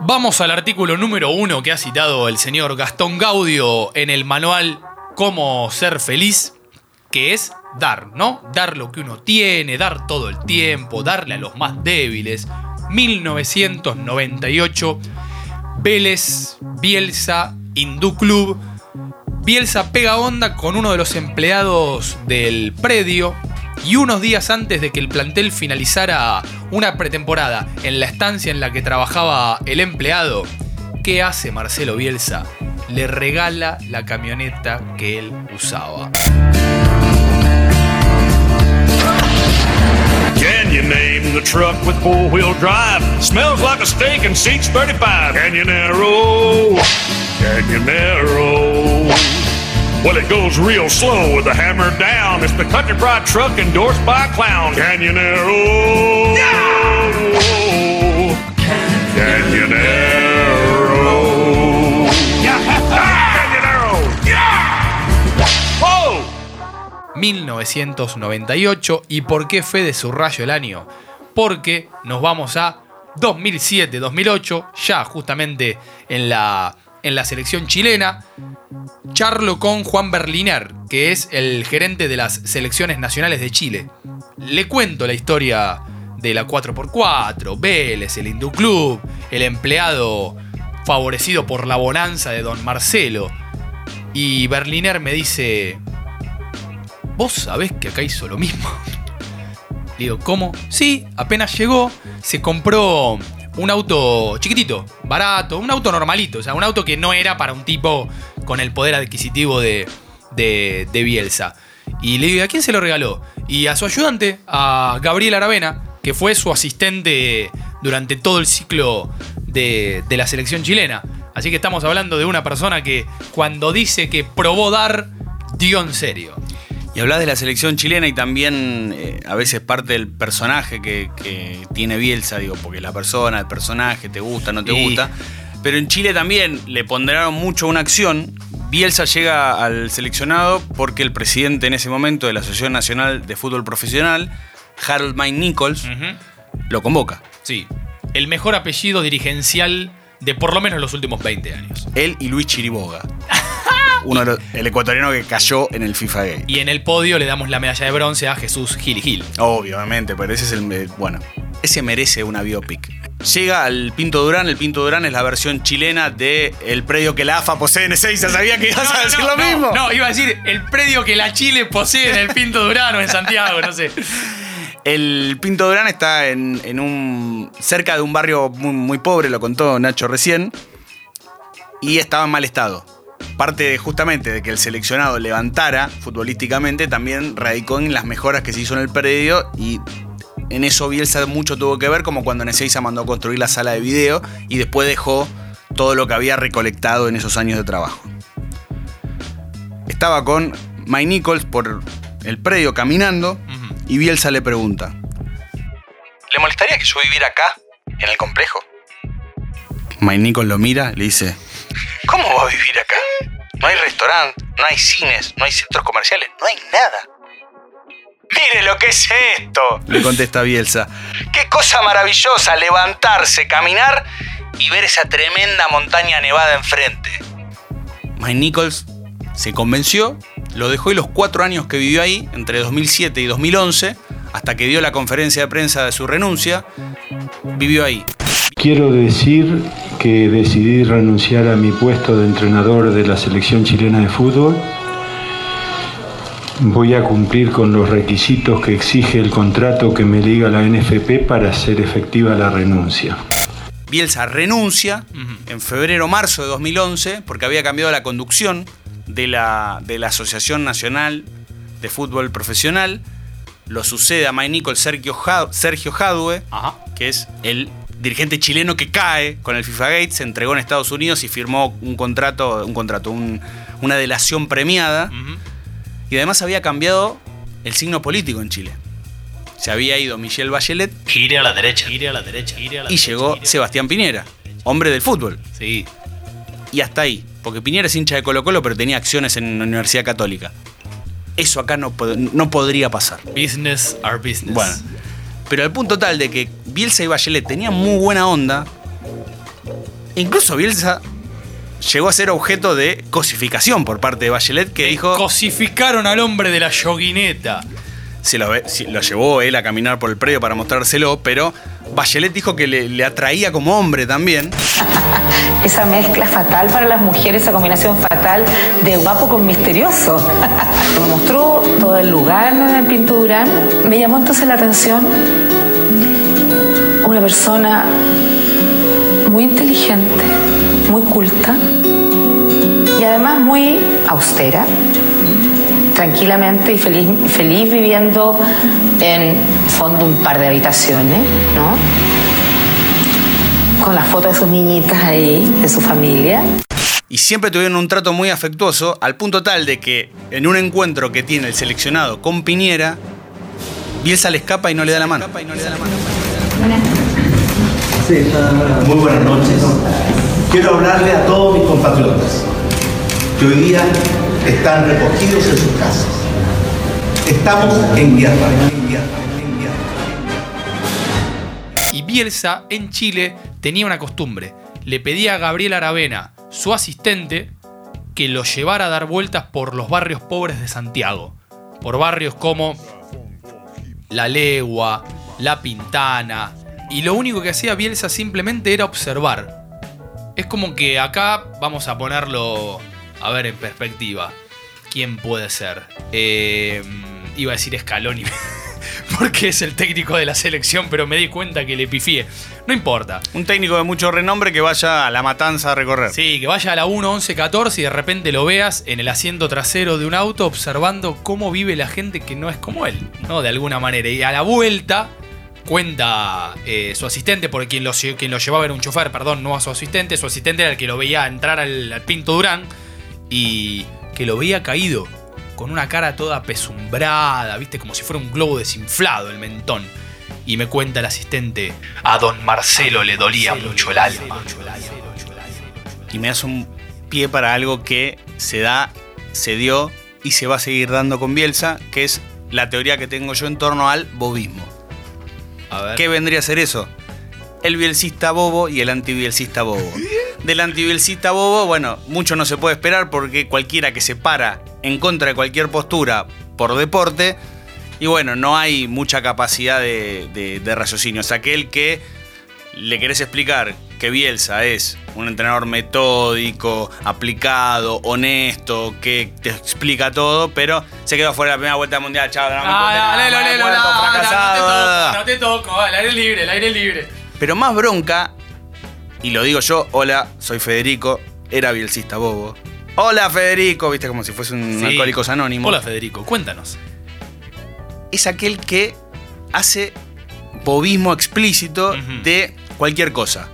Vamos al artículo número uno que ha citado el señor Gastón Gaudio en el manual Cómo ser feliz, que es dar, ¿no? Dar lo que uno tiene, dar todo el tiempo, darle a los más débiles. 1998, Vélez, Bielsa, Hindú Club. Bielsa pega onda con uno de los empleados del predio y unos días antes de que el plantel finalizara una pretemporada en la estancia en la que trabajaba el empleado, ¿qué hace Marcelo Bielsa? Le regala la camioneta que él usaba. You name the truck with four wheel drive? Smells like a steak and seats 35. Canyonero, Canyonero. Well, it goes real slow with the hammer down. It's the country pride truck endorsed by a clown. Canyonero. Canyonero. 1998. ¿Y por qué fue de su rayo el año? Porque nos vamos a 2007-2008, ya justamente en la, en la selección chilena. Charlo con Juan Berliner, que es el gerente de las selecciones nacionales de Chile. Le cuento la historia de la 4x4, Vélez, el Hindú Club, el empleado favorecido por la bonanza de don Marcelo. Y Berliner me dice, ¿vos sabés que acá hizo lo mismo? Digo, ¿cómo? Sí, apenas llegó, se compró un auto chiquitito, barato, un auto normalito, o sea, un auto que no era para un tipo con el poder adquisitivo de, de, de Bielsa. Y le digo, ¿a quién se lo regaló? Y a su ayudante, a Gabriel Aravena, que fue su asistente durante todo el ciclo de, de la selección chilena. Así que estamos hablando de una persona que cuando dice que probó dar, dio en serio. Y hablas de la selección chilena y también eh, a veces parte del personaje que, que tiene Bielsa, digo, porque la persona, el personaje, te gusta, no te gusta. Pero en Chile también le ponderaron mucho una acción. Bielsa llega al seleccionado porque el presidente en ese momento de la Asociación Nacional de Fútbol Profesional, Harold Mike Nichols, lo convoca. Sí. El mejor apellido dirigencial de por lo menos los últimos 20 años. Él y Luis Chiriboga. Uno de los- el ecuatoriano que cayó en el FIFA Gay. Y en el podio le damos la medalla de bronce a Jesús Gil Gil. Obviamente, pero ese es el. eh, Bueno, ese merece una biopic. Llega al Pinto Durán, el Pinto Durán es la versión chilena de el predio que la AFA posee en Ezeiza. Sabía que ibas a decir lo no, mismo. No, iba a decir el predio que la Chile posee en el Pinto Durano en Santiago, no sé. El Pinto Durán está en, en un. cerca de un barrio muy, muy pobre, lo contó Nacho recién. Y estaba en mal estado. Parte de, justamente de que el seleccionado levantara futbolísticamente, también radicó en las mejoras que se hizo en el predio y en eso Bielsa mucho tuvo que ver, como cuando Ezeiza mandó a construir la sala de video y después dejó todo lo que había recolectado en esos años de trabajo. Estaba con Mike Nichols por el predio caminando y Bielsa le pregunta: ¿Le molestaría que yo viviera acá, en el complejo? Mike Nichols lo mira y le dice: ¿Cómo va a vivir acá? No hay restaurante, no hay cines, no hay centros comerciales, no hay nada. Mire lo que es esto, le contesta Bielsa. Qué cosa maravillosa levantarse, caminar y ver esa tremenda montaña nevada enfrente. Mike Nichols se convenció, lo dejó y los cuatro años que vivió ahí, entre 2007 y 2011, hasta que dio la conferencia de prensa de su renuncia, vivió ahí. Quiero decir que decidí renunciar a mi puesto de entrenador de la selección chilena de fútbol. Voy a cumplir con los requisitos que exige el contrato que me liga la NFP para hacer efectiva la renuncia. Bielsa renuncia en febrero marzo de 2011 porque había cambiado la conducción de la, de la Asociación Nacional de Fútbol Profesional. Lo sucede a Mike Nichols Sergio Jadue, que es el dirigente chileno que cae con el FIFA Gate, se entregó en Estados Unidos y firmó un contrato, un contrato, un- una delación premiada. Y además había cambiado el signo político en Chile. Se había ido Michelle Bachelet Gire a la derecha, gire a la derecha, gire a la y llegó Sebastián Piñera, hombre del fútbol. Sí. Y hasta ahí, porque Piñera es hincha de Colo Colo, pero tenía acciones en la Universidad Católica. Eso acá no, no podría pasar. Business are business. Bueno, pero al punto tal de que Bielsa y Bachelet tenían muy buena onda, incluso Bielsa llegó a ser objeto de cosificación por parte de Bachelet, que dijo... Cosificaron al hombre de la yoguineta. Se lo, sí, lo llevó él a caminar por el predio para mostrárselo, pero Bachelet dijo que le, atraía como hombre también. Esa mezcla fatal para las mujeres, esa combinación fatal de guapo con misterioso. Me mostró todo el lugar en el Pinto Durán. Me llamó entonces la atención una persona muy inteligente, muy culta y además muy austera, tranquilamente y feliz, feliz viviendo en fondo un par de habitaciones, ¿no? Con las fotos de sus niñitas ahí, de su familia. Y siempre tuvieron un trato muy afectuoso, al punto tal de que en un encuentro que tiene el seleccionado con Piñera, Bielsa le escapa y no le da la mano. Muy buenas noches. Quiero hablarle a todos mis compatriotas que hoy día están recogidos en sus casas. Estamos en guerra. en guerra. Y Bielsa en Chile tenía una costumbre. Le pedía a Gabriel Aravena, su asistente, que lo llevara a dar vueltas por los barrios pobres de Santiago. Por barrios como La Legua, La Pintana. Y lo único que hacía Bielsa simplemente era observar. Es como que acá vamos a ponerlo, a ver, en perspectiva. ¿Quién puede ser? Eh, iba a decir Scaloni. porque es el técnico de la selección, pero me di cuenta que le pifié. No importa. Un técnico de mucho renombre que vaya a la matanza a recorrer. Sí, que vaya a la 1, 11, 14 y de repente lo veas en el asiento trasero de un auto observando cómo vive la gente que no es como él, ¿no? De alguna manera. Y a la vuelta cuenta eh, su asistente, porque quien lo, quien lo llevaba era un chofer, perdón, no a su asistente. Su asistente era el que lo veía entrar al, al Pinto Durán y que lo veía caído, con una cara toda pesumbrada, viste, como si fuera un globo desinflado el mentón. Y me cuenta el asistente, a don Marcelo le dolía mucho el alma. Y me das un pie para algo que se da, se dio y se va a seguir dando con Bielsa, que es la teoría que tengo yo en torno al bobismo. ¿Qué vendría a ser eso? El bielcista bobo y el antibielcista bobo. Del antibielcista bobo, bueno, mucho no se puede esperar porque cualquiera que se para en contra de cualquier postura por deporte, y bueno, no hay mucha capacidad de, de- de raciocinio. Es aquel que le querés explicar que Bielsa es un entrenador metódico, aplicado, honesto, que te explica todo, pero se quedó fuera de la primera vuelta mundial, chao, me Ah, no te toco, el aire libre, el aire libre. Pero más bronca, y lo digo yo, hola, soy Federico, era bielcista bobo. Hola Federico, viste como si fuese un Sí. alcohólicos anónimo. Hola Federico, cuéntanos. Es aquel que hace bobismo explícito de cualquier cosa.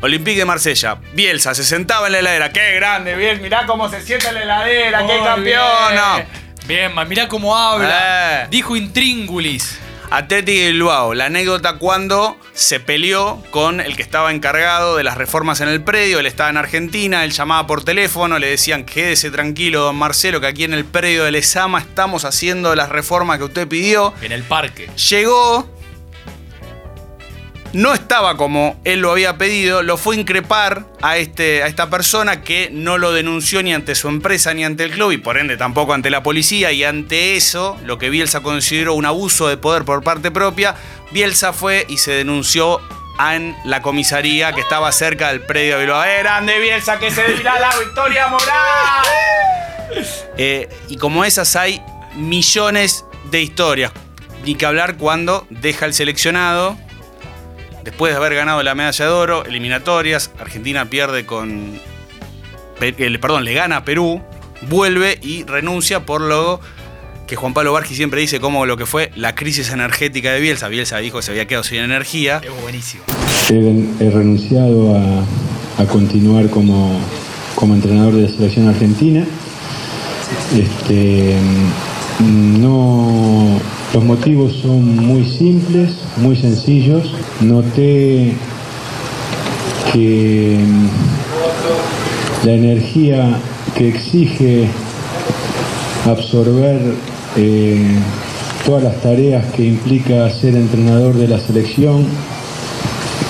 Olympique de Marsella, Bielsa se sentaba en la heladera, qué grande, bien, mirá cómo se sienta en la heladera, qué campeón. no. bien. Mirá cómo habla. Dijo intríngulis. Atlético de Bilbao, la anécdota cuando se peleó con el que estaba encargado de las reformas en el predio, él estaba en Argentina, él llamaba por teléfono, le decían, quédese tranquilo, don Marcelo, que aquí en el predio de Lesama estamos haciendo las reformas que usted pidió. En el parque. Llegó no estaba como él lo había pedido, lo fue increpar a, este, a esta persona que no lo denunció ni ante su empresa ni ante el club y por ende tampoco ante la policía y ante eso, lo que Bielsa consideró un abuso de poder por parte propia, Bielsa fue y se denunció en la comisaría que estaba cerca del predio de Bilbao. ¡Eh, grande Bielsa que se dirá la victoria moral! Eh, y como esas hay millones de historias. Ni que hablar cuando deja el seleccionado, después de haber ganado la medalla de oro, eliminatorias, Argentina pierde con... Pe- Perdón, le gana a Perú, vuelve y renuncia por lo que Juan Pablo Bargi siempre dice como lo que fue la crisis energética de Bielsa. Bielsa dijo que se había quedado sin energía. Es buenísimo. He, he renunciado a, a continuar como, como entrenador de la selección argentina. Este, mm, no, los motivos son muy simples, muy sencillos. Noté que mm, la energía que exige absorber eh, todas las tareas que implica ser entrenador de la selección,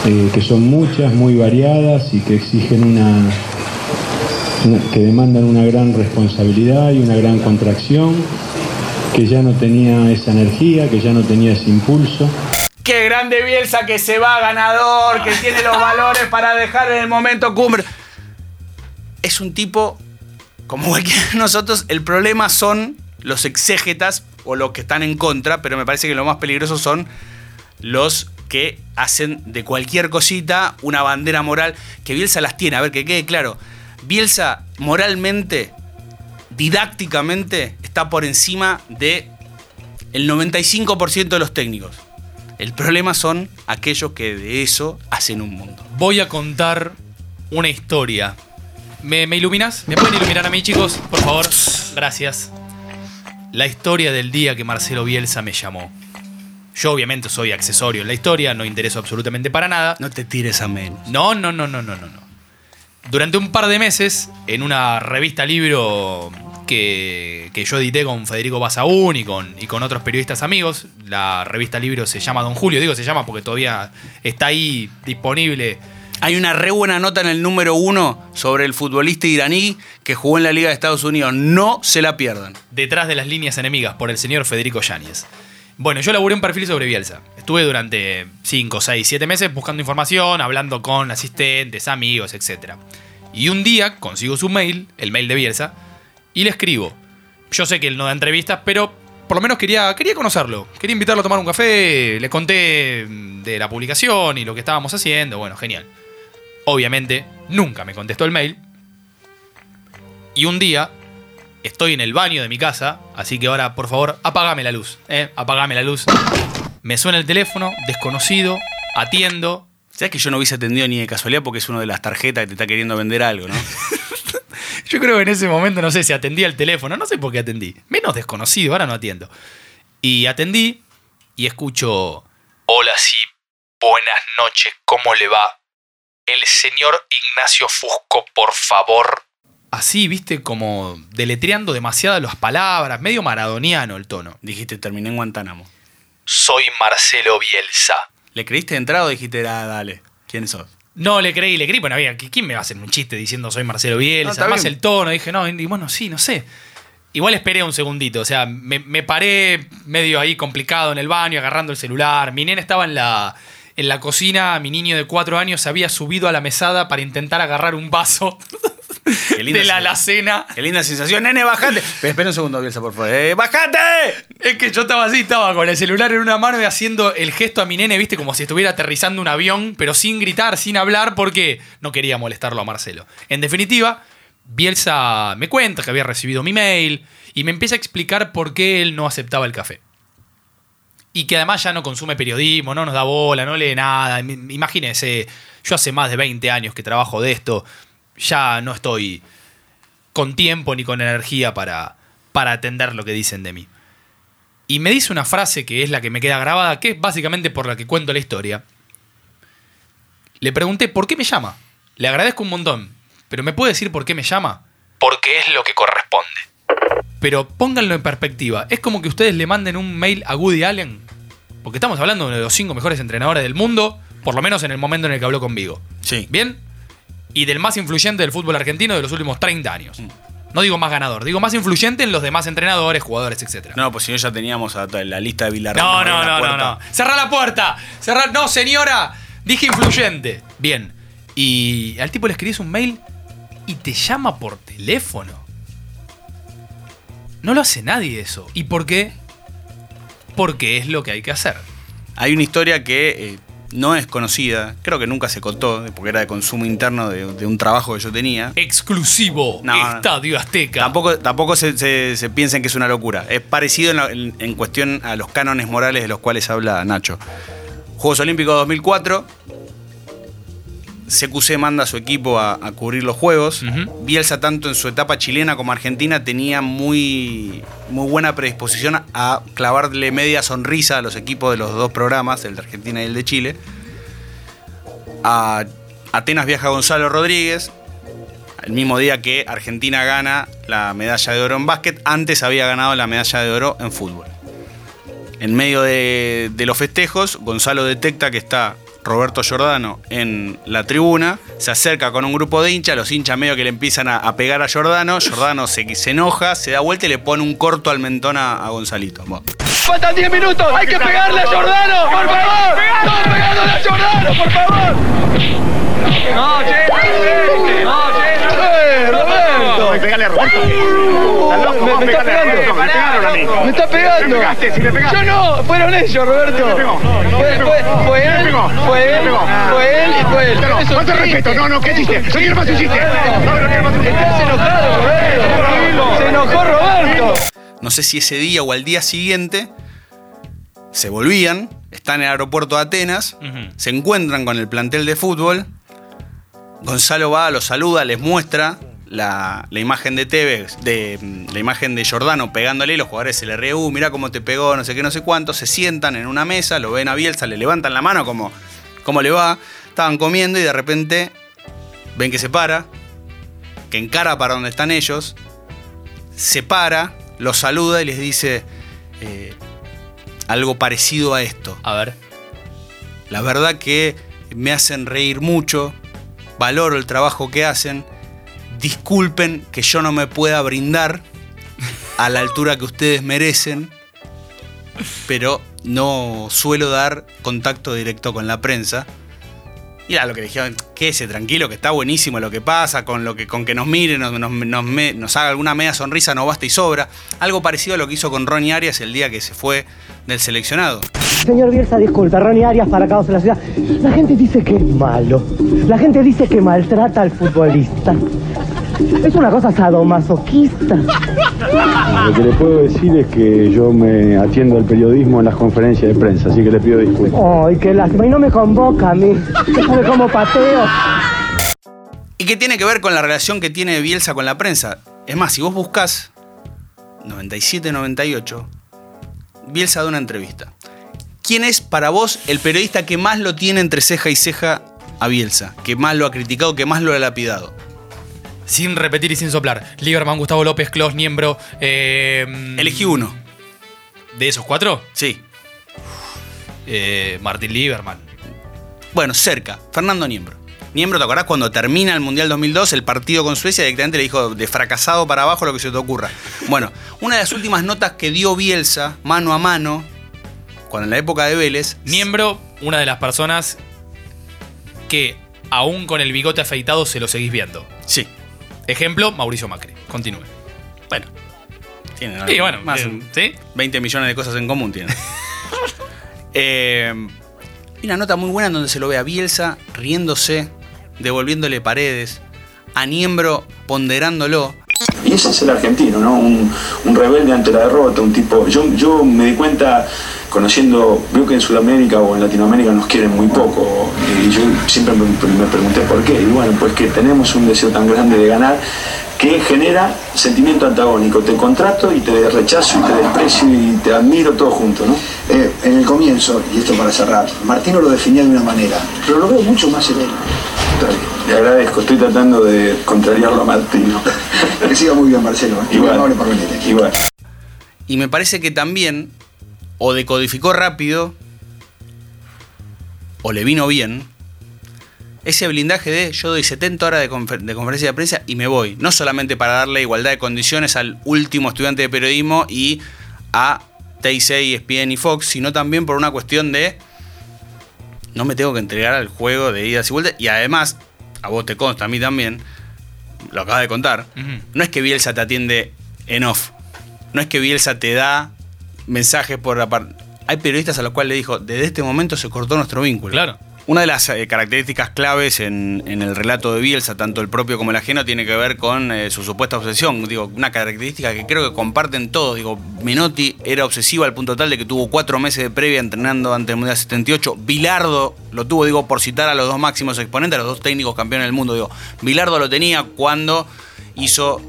eh, que son muchas, muy variadas y que exigen una, una- que demandan una gran responsabilidad y una gran contracción, que ya no tenía esa energía, que ya no tenía ese impulso. ¡Qué grande Bielsa que se va ganador! Que tiene los valores para dejar en el momento cumbre. Es un tipo, como cualquiera de nosotros, el problema son los exégetas o los que están en contra, pero me parece que lo más peligroso son los que hacen de cualquier cosita una bandera moral, que Bielsa las tiene. A ver, que quede claro. Bielsa moralmente, didácticamente, está por encima de el 95% de los técnicos. El problema son aquellos que de eso hacen un mundo. Voy a contar una historia. ¿Me, me iluminas? ¿Me pueden iluminar a mí, chicos? Por favor. Gracias. La historia del día que Marcelo Bielsa me llamó. Yo obviamente soy accesorio en la historia, no intereso absolutamente para nada. No te tires a menos. No, no, no, no, no, no. no. Durante un par de meses, en una revista libro que, que yo edité con Federico Basaún y con, y con otros periodistas amigos, la revista libro se llama Don Julio, digo se llama porque todavía está ahí disponible. Hay una re buena nota en el número uno sobre el futbolista iraní que jugó en la Liga de Estados Unidos. No se la pierdan. Detrás de las líneas enemigas, por el señor Federico Yáñez. Bueno, yo elaboré un perfil sobre Bielsa. Estuve durante 5, 6, 7 meses buscando información, hablando con asistentes, amigos, etc. Y un día consigo su mail, el mail de Bielsa, y le escribo. Yo sé que él no da entrevistas, pero por lo menos quería, quería conocerlo. Quería invitarlo a tomar un café, le conté de la publicación y lo que estábamos haciendo. Bueno, genial. Obviamente, nunca me contestó el mail. Y un día, estoy en el baño de mi casa, así que ahora, por favor, apagame la luz. ¿eh? Apagame la luz. Me suena el teléfono, desconocido, atiendo. ¿Sabes que yo no hubiese atendido ni de casualidad porque es uno de las tarjetas que te está queriendo vender algo, no? Yo creo que en ese momento, no sé si atendía el teléfono, no sé por qué atendí. Menos desconocido, ahora no atiendo. Y atendí y escucho... Hola, sí. Buenas noches, ¿cómo le va? El señor Ignacio Fusco, por favor. Así, viste, como deletreando demasiadas las palabras, medio maradoniano el tono. Dijiste, terminé en Guantánamo. Soy Marcelo Bielsa. ¿Le creíste de entrada o dijiste, ah, dale, ¿quién sos? No, le creí, le creí, bueno, había, ¿quién me va a hacer un chiste diciendo soy Marcelo No, Bielsa? está Además bien. el tono, dije, no, y bueno, sí, no sé. Igual esperé un segundito, o sea, me, me paré medio ahí complicado en el baño, agarrando el celular. Mi nena estaba en la, en la cocina, mi niño de cuatro años se había subido a la mesada para intentar agarrar un vaso de la alacena. Qué linda sensación. Nene, bajate. Pero espera un segundo, Bielsa, por favor. Eh, ¡Bajate! Es que yo estaba así, estaba con el celular en una mano y haciendo el gesto a mi nene, viste, como si estuviera aterrizando un avión, pero sin gritar, sin hablar, porque no quería molestarlo a Marcelo. En definitiva, Bielsa me cuenta que había recibido mi mail y me empieza a explicar por qué él no aceptaba el café. Y que además ya no consume periodismo, no nos da bola, no lee nada. Imagínense, yo hace más de 20 años que trabajo de esto, ya no estoy con tiempo ni con energía para, para atender lo que dicen de mí. Y me dice una frase que es la que me queda grabada, que es básicamente por la que cuento la historia. Le pregunté, ¿por qué me llama? Le agradezco un montón, pero ¿me puede decir por qué me llama? Porque es lo que corresponde. Pero pónganlo en perspectiva, es como que ustedes le manden un mail a Woody Allen, porque estamos hablando de los cinco mejores entrenadores del mundo, Por lo menos en el momento en el que habló conmigo. Sí. ¿Bien? Y del más influyente del fútbol argentino de los últimos 30 años. No digo más ganador, digo más influyente en los demás entrenadores, jugadores, etc. No, pues si no ya teníamos a la lista de Villarreal. No, no, no, no, no. Cerrá la puerta. Cerrá. No, señora. Dije influyente. Bien. Y al tipo le escribís un mail y te llama por teléfono. No lo hace nadie eso. ¿Y por qué? Porque es lo que hay que hacer. Hay una historia que eh, no es conocida, creo que nunca se contó, porque era de consumo interno de, de un trabajo que yo tenía. Exclusivo. No, Estadio Azteca. Tampoco, tampoco se, se- se piensen que es una locura. Es parecido en, la- en- en cuestión a los cánones morales de los cuales habla Nacho. Juegos Olímpicos 2004. CQC manda a su equipo a, a cubrir los Juegos. Bielsa, tanto en su etapa chilena como argentina, tenía muy, muy buena predisposición a, a clavarle media sonrisa a los equipos de los dos programas, el de Argentina y el de Chile. A Atenas viaja Gonzalo Rodríguez, el mismo día que Argentina gana la medalla de oro en básquet, antes había ganado la medalla de oro en fútbol. En medio de, de los festejos, Gonzalo detecta que está Roberto Giordano en la tribuna, se acerca con un grupo de hinchas, los hinchas medio que le empiezan a, pegar a Giordano, Giordano se, se enoja, se da vuelta y le pone un corto al mentón a, Gonzalito. Faltan 10 minutos, hay que pegarle a Jordano, por favor. Pegándole a Jordano, por favor. No, che, no, che, Roberto. Pegale a Roberto. Me, me está pegando. Me pegaron a mí. Me está pegando. Me me. Yo no, fueron ellos, Roberto. Fue, fue, él, fue él, fue él y fue él. No, no te respeto, no, no, ¿qué hiciste? ¿Qué más hiciste? No, no, ¿qué más hiciste? Estás enojado, Roberto. Se enojó Roberto. No sé si ese día o al día siguiente se volvían, están en el aeropuerto de Atenas, se encuentran con el plantel de fútbol. Gonzalo va, los saluda, les muestra la, la imagen de Tevez, de la imagen de Giordano pegándole y los jugadores se le ríen, uh, mirá cómo te pegó, no sé qué, no sé cuánto. Se sientan en una mesa, lo ven a Bielsa, le levantan la mano como, ¿cómo le va? Estaban comiendo y de repente ven que se para, que encara para donde están ellos, se para, los saluda y les dice eh, algo parecido a esto. A ver. La verdad que me hacen reír mucho, valoro el trabajo que hacen, disculpen que yo no me pueda brindar a la altura que ustedes merecen, pero no suelo dar contacto directo con la prensa. Y era lo que dijeron, quédese tranquilo, que está buenísimo lo que pasa, con lo que, con que nos mire, nos, nos- nos me- nos haga alguna media sonrisa, no basta y sobra. Algo parecido a lo que hizo con Ronnie Arias el día que se fue del seleccionado. Señor Bielsa, disculpa, Ronnie Arias para Caos en la ciudad. La gente dice que es malo. La gente dice que maltrata al futbolista. Es una cosa sadomasoquista. Lo que le puedo decir es que yo me atiendo al periodismo en las conferencias de prensa, así que le pido disculpas. Ay, qué lástima. Y no me convoca a mí. ¿Usted sabe cómo pateo? ¿Y qué tiene que ver con la relación que tiene Bielsa con la prensa? Es más, si vos buscas 97-98, Bielsa da una entrevista. ¿Quién es para vos el periodista que más lo tiene entre ceja y ceja a Bielsa? Que más lo ha criticado, que más lo ha lapidado. Sin repetir y sin soplar. Lieberman, Gustavo López, Klaus, Niembro. Eh, Elegí uno. ¿De esos cuatro? Sí. Eh, Martín Lieberman. Bueno, cerca. Fernando Niembro. Niembro, ¿te acordás cuando termina el Mundial 2002, el partido con Suecia, directamente le dijo de fracasado para abajo lo que se te ocurra? Bueno, una de las últimas notas que dio Bielsa, mano a mano, cuando en la época de Vélez, Niembro, una de las personas que aún con el bigote afeitado se lo seguís viendo. Sí. Ejemplo, Mauricio Macri. Continúe. Bueno. Tienen Sí, bueno, más eh, ¿sí? 20 millones de cosas en común tienen. Eh, y una nota muy buena en donde se lo ve a Bielsa riéndose, devolviéndole paredes, a Niembro ponderándolo. Y ese es el argentino, ¿no? Un, un rebelde ante la derrota, un tipo. Yo, yo me di cuenta, conociendo, veo que en Sudamérica o en Latinoamérica nos quieren muy poco. Y yo siempre me, me pregunté por qué. Y bueno, pues que tenemos un deseo tan grande de ganar que genera sentimiento antagónico. Te contrato y te rechazo y te desprecio y te admiro todo junto, ¿no? Eh, en el comienzo, y esto para cerrar, Martino lo definía de una manera, pero lo veo mucho más bien. Le agradezco, estoy tratando de contrariarlo a Martino. Que siga muy bien, Marcelo. ¿eh? Muy Igual. amable por venir. Igual. Y me parece que también, o decodificó rápido, o le vino bien, ese blindaje de yo doy 70 horas de, confer- de conferencia de prensa y me voy. No solamente para darle igualdad de condiciones al último estudiante de periodismo y a TIC, ESPN y Fox, sino también por una cuestión de no me tengo que entregar al juego de idas y vueltas. Y además, a vos te consta, a mí también, lo acabas de contar, no es que Bielsa te atiende en off. No es que Bielsa te da mensajes por la parte. Hay periodistas a los cuales le dijo, desde este momento se cortó nuestro vínculo. Claro. Una de las eh, características claves en, en el relato de Bielsa, tanto el propio como el ajeno, tiene que ver con eh, su supuesta obsesión. Digo, una característica que creo que comparten todos. Digo, Menotti era obsesivo al punto tal de que tuvo cuatro meses de previa entrenando ante el Mundial 78. Bilardo lo tuvo, digo, por citar a los dos máximos exponentes, a los dos técnicos campeones del mundo. Digo, Bilardo lo tenía cuando hizo,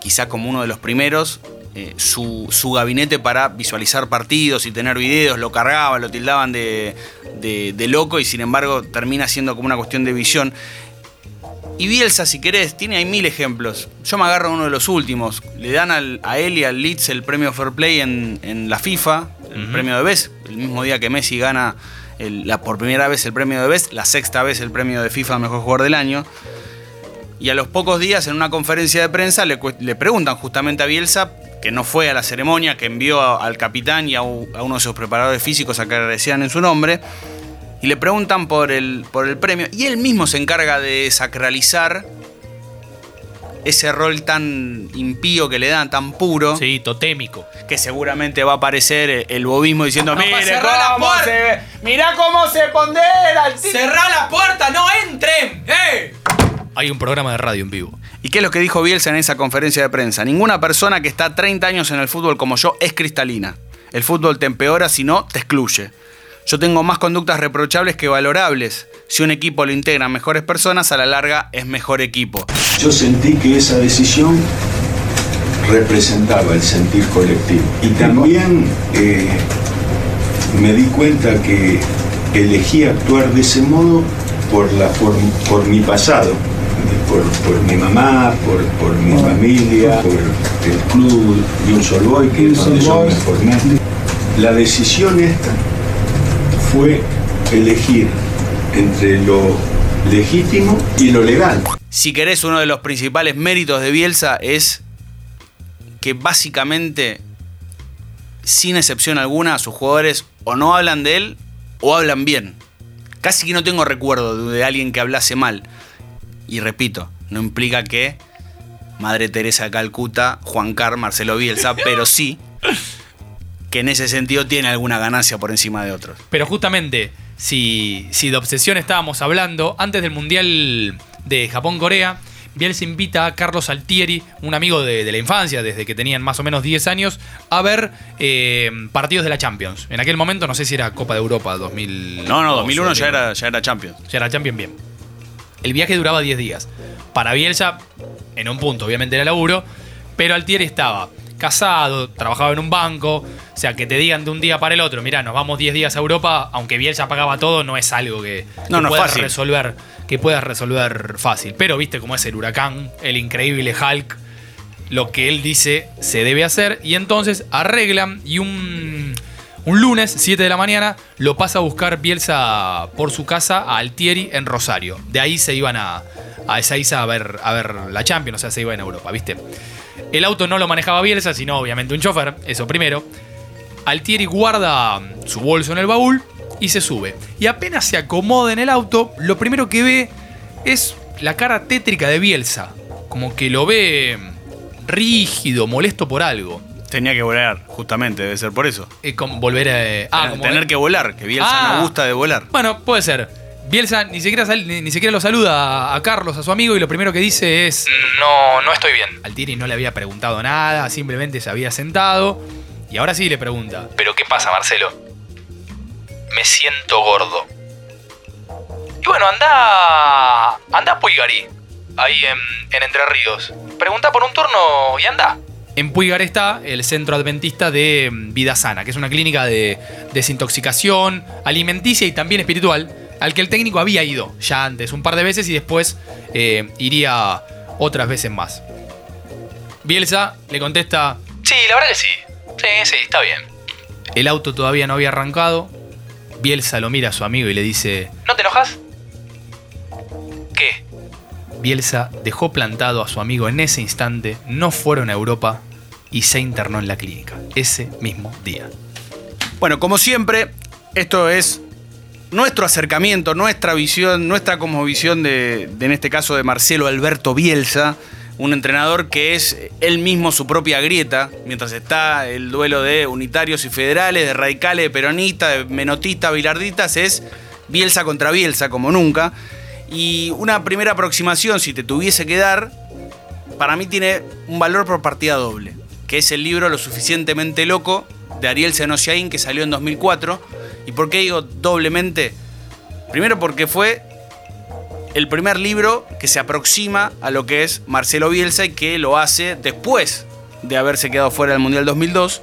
quizá como uno de los primeros, eh, su, su gabinete para visualizar partidos y tener videos, lo cargaban, lo tildaban de, de- de loco y sin embargo termina siendo como una cuestión de visión. Y Bielsa, si querés, tiene ahí mil ejemplos. Yo me agarro a uno de los últimos. Le dan al- a él y al Leeds el premio Fair Play en, en la FIFA, el premio de Best, el mismo día que Messi gana el- la, por primera vez el premio de Best, la sexta vez el premio de FIFA Mejor Jugador del Año. Y a los pocos días, en una conferencia de prensa, le, le preguntan justamente a Bielsa, que no fue a la ceremonia, que envió a- al capitán y a, u- a uno de sus preparadores físicos a que agradecieran en su nombre, y le preguntan por el, por el premio. Y él mismo se encarga de sacralizar ese rol tan impío que le dan, tan puro. Sí, totémico. Que seguramente va a aparecer el bobismo diciendo, No, mire cerrá la cómo puerta". se... Mirá cómo se pondera el tipo". ¡Cerrá la puerta! ¡No entren! ¡Eh! Hay un programa de radio en vivo. ¿Y qué es lo que dijo Bielsa en esa conferencia de prensa? Ninguna persona que está 30 años en el fútbol como yo es cristalina. El fútbol te empeora si no, te excluye. Yo tengo más conductas reprochables que valorables. Si un equipo lo integra mejores personas, a la larga es mejor equipo. Yo sentí que esa decisión representaba el sentir colectivo. Y también eh, me di cuenta que elegí actuar de ese modo por, la, por, por mi pasado, por, por mi mamá, por, por mi familia, por el club de un solo boy, que es donde yo me formé. La decisión esta fue elegir entre lo legítimo y lo legal. Si querés, uno de los principales méritos de Bielsa es que básicamente, sin excepción alguna, sus jugadores o no hablan de él o hablan bien. Casi que no tengo recuerdo de alguien que hablase mal. Y repito, no implica que Madre Teresa de Calcuta, Juan Carr, Marcelo Bielsa, pero sí que en ese sentido tiene alguna ganancia por encima de otros. Pero justamente, si, si de obsesión estábamos hablando, antes del Mundial de Japón-Corea, Bielsa invita a Carlos Altieri, un amigo de, de la infancia, desde que tenían más o menos 10 años, a ver eh, partidos de la Champions. En aquel momento, no sé si era Copa de Europa 2000. No, no, 2001 ya era, ya era Champions. Ya era Champions, bien. El viaje duraba 10 días. Para Bielsa, en un punto, obviamente era laburo, pero Altieri estaba casado, trabajaba en un banco, o sea, que te digan de un día para el otro, mira, nos vamos 10 días a Europa, aunque Bielsa pagaba todo, no es algo que, No, que no puedas fácil. resolver, que puedas resolver fácil. Pero viste cómo es el huracán, el increíble Hulk, lo que él dice se debe hacer, y entonces arreglan y un, un lunes, 7 de la mañana, lo pasa a buscar Bielsa por su casa a Altieri en Rosario. De ahí se iban a, a Ezeiza a ver, a ver la Champions, o sea, se iban a Europa, ¿viste? El auto no lo manejaba Bielsa, sino obviamente un chofer, eso primero. Altieri guarda su bolso en el baúl y se sube. Y apenas se acomoda en el auto, lo primero que ve es la cara tétrica de Bielsa. Como que lo ve rígido, molesto por algo. Tenía que volar, justamente, debe ser por eso. Eh, con volver a. ah, como tener que volar, que Bielsa Ah. no gusta de volar. Bueno, puede ser. Bielsa ni siquiera, sal- ni, ni siquiera lo saluda a, a Carlos, a su amigo, y lo primero que dice es: No, no estoy bien. Altieri no le había preguntado nada, simplemente se había sentado. Y ahora sí le pregunta: ¿Pero qué pasa, Marcelo? Me siento gordo. Y bueno, anda. Anda a Puigari, ahí en, en Entre Ríos. Pregunta por un turno y anda. En Puigari está el centro adventista de mm, Vida Sana, que es una clínica de desintoxicación alimenticia y también espiritual, al que el técnico había ido ya antes, un par de veces y después eh, iría otras veces más. Bielsa le contesta: Sí, la verdad que sí. Sí, sí, está bien. El auto todavía no había arrancado Bielsa lo mira a su amigo y le dice, ¿no te enojas? Bielsa dejó plantado a su amigo en ese instante, no fueron a Europa y se internó en la clínica, ese mismo día. Bueno, como siempre, esto es nuestro acercamiento, nuestra visión, nuestra como visión de, de, en este caso de Marcelo Alberto Bielsa, un entrenador que es él mismo su propia grieta, mientras está el duelo de unitarios y federales, de radicales, de peronistas, de menotistas, bilardistas, es Bielsa contra Bielsa como nunca. Y una primera aproximación, si te tuviese que dar, para mí tiene un valor por partida doble, que es el libro Lo suficientemente loco de Ariel Senosiaín que salió en 2004. ¿Y por qué digo doblemente? Primero porque fue el primer libro que se aproxima a lo que es Marcelo Bielsa y que lo hace después de haberse quedado fuera del Mundial 2002.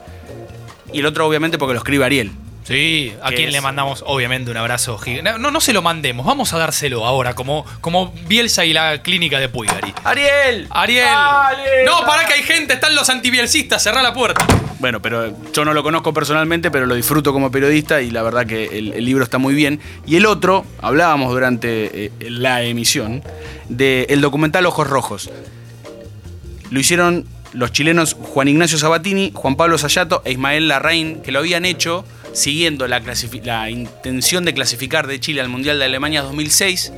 Y el otro obviamente porque lo escribe Ariel. Sí, a quien le mandamos obviamente un abrazo gigante. No, no se lo mandemos, vamos a dárselo ahora, como, como Bielsa y la clínica de Puigari. ¡Ariel! ¡Ariel! Dale, no, para que hay gente, están los antibielsistas, cerrá la puerta. Bueno, pero yo no lo conozco personalmente, pero lo disfruto como periodista y la verdad que el, el libro está muy bien. Y el otro, hablábamos durante eh, la emisión, del documental Ojos Rojos. Lo hicieron los chilenos Juan Ignacio Sabatini, Juan Pablo Sayato e Ismael Larraín, que lo habían hecho siguiendo la, la, intención de clasificar de Chile al Mundial de Alemania 2006,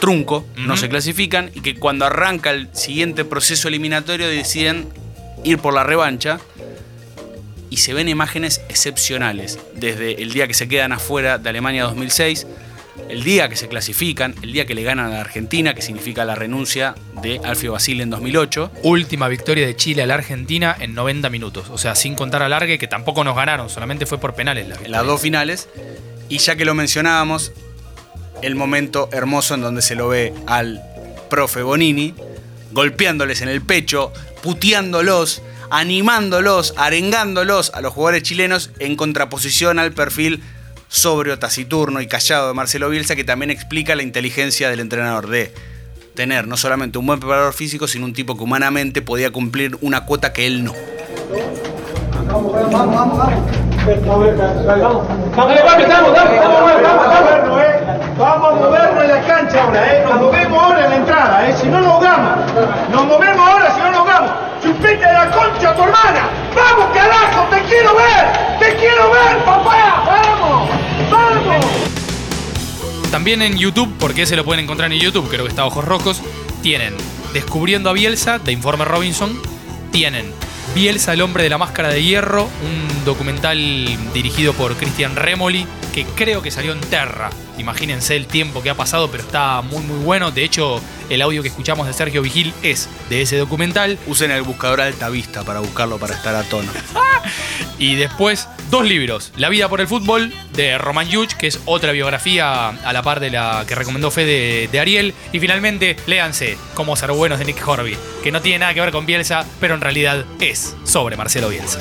trunco, uh -huh. no se clasifican, y que cuando arranca el siguiente proceso eliminatorio deciden ir por la revancha. Y se ven imágenes excepcionales, desde el día que se quedan afuera de Alemania 2006, el día que se clasifican, el día que le ganan a la Argentina, que significa la renuncia de Alfio Basile en 2008. Última victoria de Chile a la Argentina en 90 minutos, o sea, sin contar alargue, que tampoco nos ganaron, solamente fue por penales la Las dos finales. Y ya que lo mencionábamos, el momento hermoso en donde se lo ve al profe Bonini, golpeándoles en el pecho, puteándolos, animándolos, arengándolos a los jugadores chilenos en contraposición al perfil sobrio, taciturno y callado de Marcelo Bielsa, que también explica la inteligencia del entrenador de tener no solamente un buen preparador físico, sino un tipo que humanamente podía cumplir una cuota que él no. Vamos, vamos, vamos, vamos. Vamos a movernos en la cancha ahora, ¿eh? Nos movemos ahora en la entrada, ¿eh? Si no nos ahogamos. Nos movemos ahora, si no nos ahogamos. ¡Chupete la concha, tu hermana! ¡Vamos, carajo! ¡Te quiero ver! ¡Te quiero ver, papá! También en YouTube, porque se lo pueden encontrar en YouTube, creo que está Ojos Rojos, tienen Descubriendo a Bielsa, de Informe Robinson, tienen Bielsa, el hombre de la máscara de hierro, un documental dirigido por Cristian Remoli, que creo que salió en Terra. Imagínense el tiempo que ha pasado, pero está muy muy bueno. De hecho, el audio que escuchamos de Sergio Vigil es de ese documental. Usen el buscador Alta Vista para buscarlo para estar a tono. y después, dos libros. La vida por el fútbol, de Roman Yuch, que es otra biografía a la par de la que recomendó Fede de, Ariel. Y finalmente, léanse Cómo ser buenos de Nick Horby, que no tiene nada que ver con Bielsa, pero en realidad es sobre Marcelo Bielsa.